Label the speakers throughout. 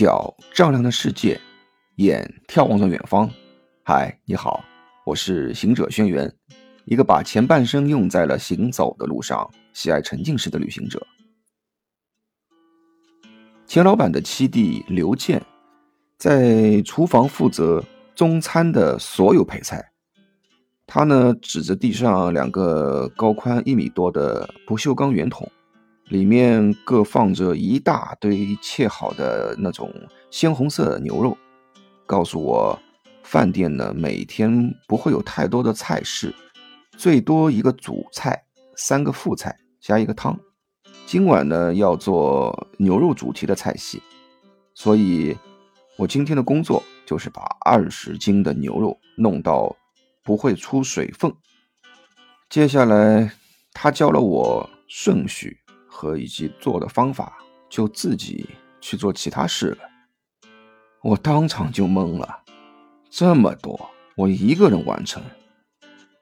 Speaker 1: 脚丈量的世界，眼眺望着远方。嗨，你好，我是行者轩辕，一个把前半生用在了行走的路上、喜爱沉浸式的旅行者。钱老板的七弟刘健，在厨房负责中餐的所有配菜。他呢，指着地上两个高宽一米多的不锈钢圆筒。里面各放着一大堆切好的那种鲜红色牛肉，告诉我，饭店呢每天不会有太多的菜式，最多一个主菜，三个副菜加一个汤。今晚呢要做牛肉主题的菜系，所以我今天的工作就是把二十斤的牛肉弄到不会出水分。接下来他教了我顺序。和以及做的方法，就自己去做其他事了。我当场就懵了，这么多我一个人完成，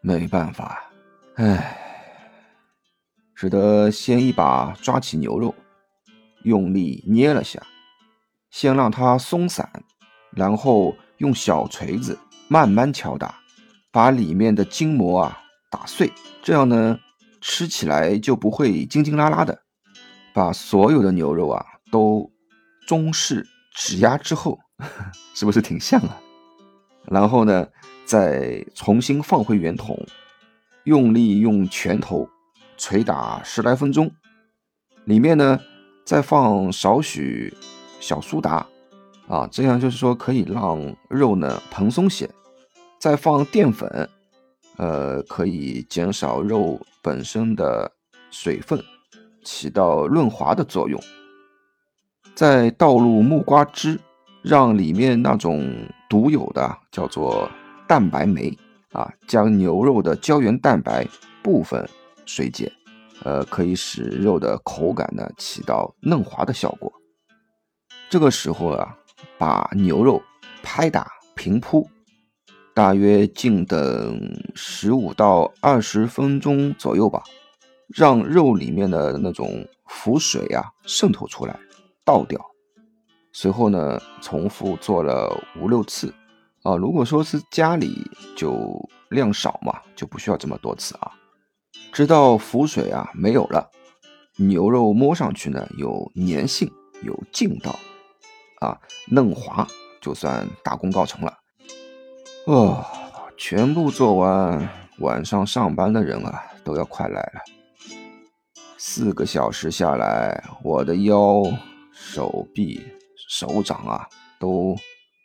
Speaker 1: 没办法，唉，只得先一把抓起牛肉，用力捏了下，先让它松散，然后用小锤子慢慢敲打，把里面的筋膜啊打碎，这样呢吃起来就不会筋筋拉拉的。把所有的牛肉啊都中式指压之后，是不是挺像啊？然后呢，再重新放回圆筒，用力用拳头捶打十来分钟。里面呢再放少许小苏打啊，这样就是说可以让肉呢蓬松些。再放淀粉，呃，可以减少肉本身的水分。起到润滑的作用，再倒入木瓜汁，让里面那种独有的叫做蛋白酶啊，将牛肉的胶原蛋白部分水解，呃，可以使肉的口感呢起到嫩滑的效果。这个时候啊，把牛肉拍打平铺，大约静等十五到二十分钟左右吧。让肉里面的那种浮水啊渗透出来，倒掉。随后呢，重复做了五六次。啊，如果说是家里就量少嘛，就不需要这么多次啊。直到浮水啊没有了，牛肉摸上去呢有粘性、有劲道，啊嫩滑，就算大功告成了。哦，全部做完，晚上上班的人啊都要快来了。四个小时下来，我的腰、手臂、手掌啊，都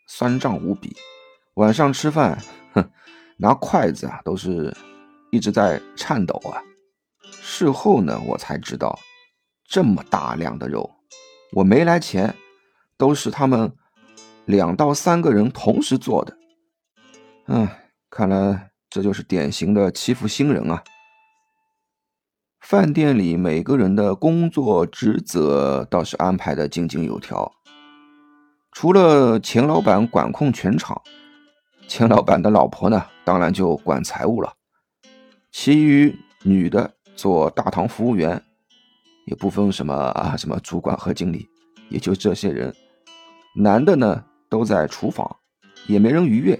Speaker 1: 酸胀无比。晚上吃饭，哼，拿筷子啊，都是一直在颤抖啊。事后呢，我才知道，这么大量的肉，我没来前，都是他们两到三个人同时做的。嗯，看来这就是典型的欺负新人啊。饭店里每个人的工作职责倒是安排的井井有条，除了钱老板管控全场，钱老板的老婆呢，当然就管财务了。其余女的做大堂服务员，也不分什么啊什么主管和经理，也就这些人。男的呢都在厨房，也没人逾越。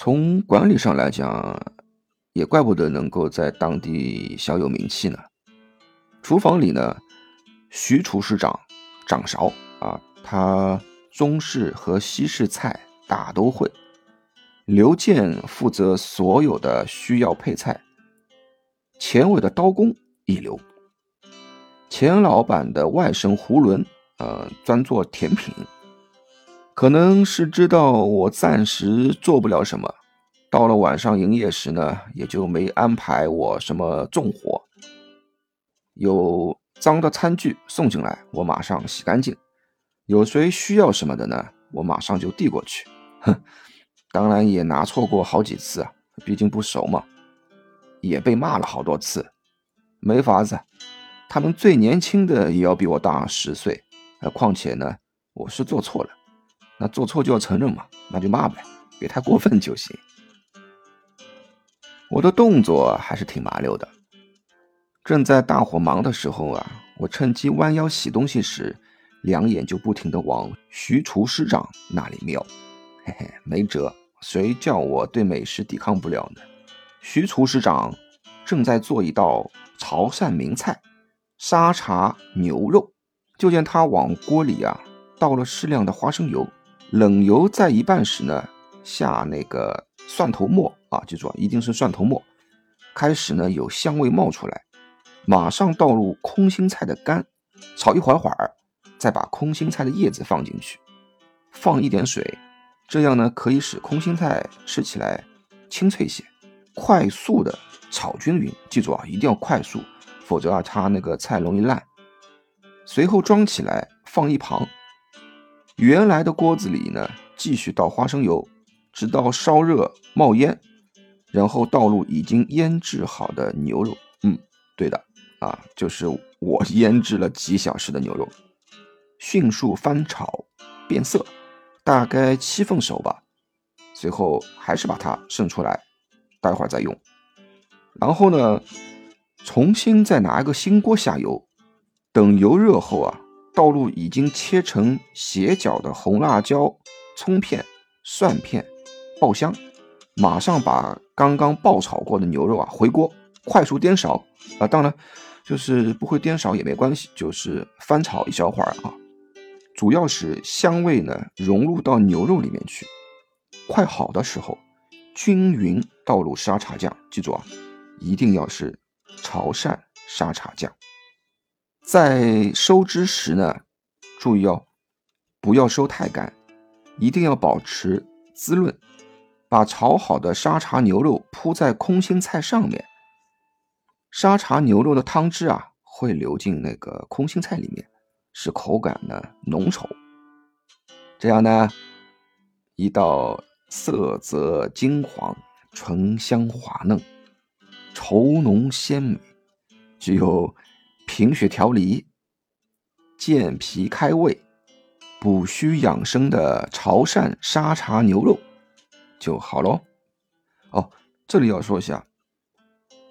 Speaker 1: 从管理上来讲。也怪不得能够在当地小有名气呢。厨房里呢，徐厨师长掌勺啊，他中式和西式菜大都会。刘健负责所有的需要配菜。钱伟的刀工一流。钱老板的外甥胡伦，呃，专做甜品。可能是知道我暂时做不了什么。到了晚上营业时呢，也就没安排我什么重活。有脏的餐具送进来，我马上洗干净；有谁需要什么的呢，我马上就递过去。哼，当然也拿错过好几次啊，毕竟不熟嘛，也被骂了好多次。没法子，他们最年轻的也要比我大十岁。呃，况且呢，我是做错了，那做错就要承认嘛，那就骂呗，别太过分就行。我的动作还是挺麻溜的。正在大伙忙的时候啊，我趁机弯腰洗东西时，两眼就不停地往徐厨师长那里瞄。嘿嘿，没辙，谁叫我对美食抵抗不了呢？徐厨师长正在做一道潮汕名菜——沙茶牛肉。就见他往锅里啊倒了适量的花生油，冷油在一半时呢，下那个蒜头末啊，记住啊，一定是蒜头末。开始呢有香味冒出来，马上倒入空心菜的干，炒一会儿会儿，再把空心菜的叶子放进去，放一点水，这样呢可以使空心菜吃起来清脆些。快速的炒均匀，记住啊，一定要快速，否则啊它那个菜容易烂。随后装起来放一旁，原来的锅子里呢，继续倒花生油，直到烧热冒烟，然后倒入已经腌制好的牛肉。嗯，对的啊，就是我腌制了几小时的牛肉，迅速翻炒变色，大概七分熟吧。随后还是把它盛出来，待会儿再用。然后呢，重新再拿一个新锅下油。等油热后啊，倒入已经切成斜角的红辣椒、葱片、蒜片，爆香。马上把刚刚爆炒过的牛肉啊回锅，快速颠勺啊。当然，就是不会颠勺也没关系，就是翻炒一小会儿啊。主要是香味呢融入到牛肉里面去。快好的时候，均匀倒入沙茶酱，记住啊，一定要是潮汕沙茶酱。在收汁时呢，注意哦，不要收太干，一定要保持滋润。把炒好的沙茶牛肉铺在空心菜上面，沙茶牛肉的汤汁啊会流进那个空心菜里面，使口感呢浓稠。这样呢，一道色泽金黄、醇香滑嫩、稠浓鲜美，具有。贫血调理、健脾开胃、补虚养生的潮汕沙茶牛肉就好喽。哦，这里要说一下，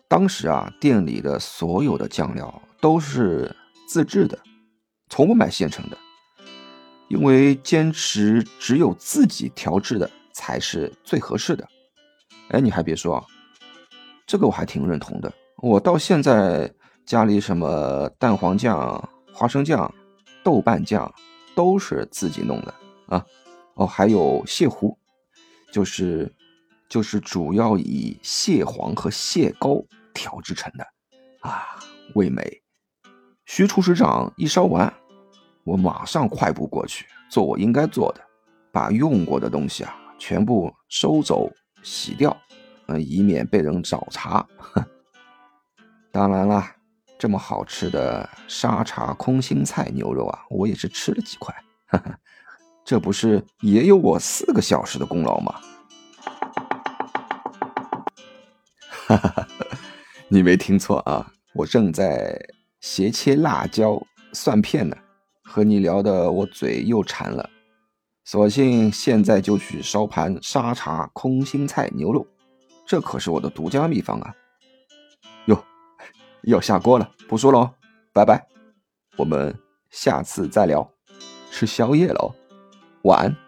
Speaker 1: 当时啊，店里的所有的酱料都是自制的，从不买现成的，因为坚持只有自己调制的才是最合适的。哎，你还别说啊，这个我还挺认同的，我到现在。家里什么蛋黄酱、花生酱、豆瓣酱都是自己弄的啊！哦，还有蟹糊，就是就是主要以蟹黄和蟹膏调制成的啊，味美。徐厨师长一烧完，我马上快步过去做我应该做的，把用过的东西啊全部收走、洗掉，嗯，以免被人找茬。当然啦。这么好吃的沙茶空心菜牛肉啊，我也是吃了几块，哈哈，这不是也有我四个小时的功劳吗？哈哈哈，你没听错啊，我正在斜切辣椒蒜片呢，和你聊的我嘴又馋了，索性现在就去烧盘沙茶空心菜牛肉，这可是我的独家秘方啊。要下锅了，不说了哦，拜拜，我们下次再聊，吃宵夜了哦，晚安。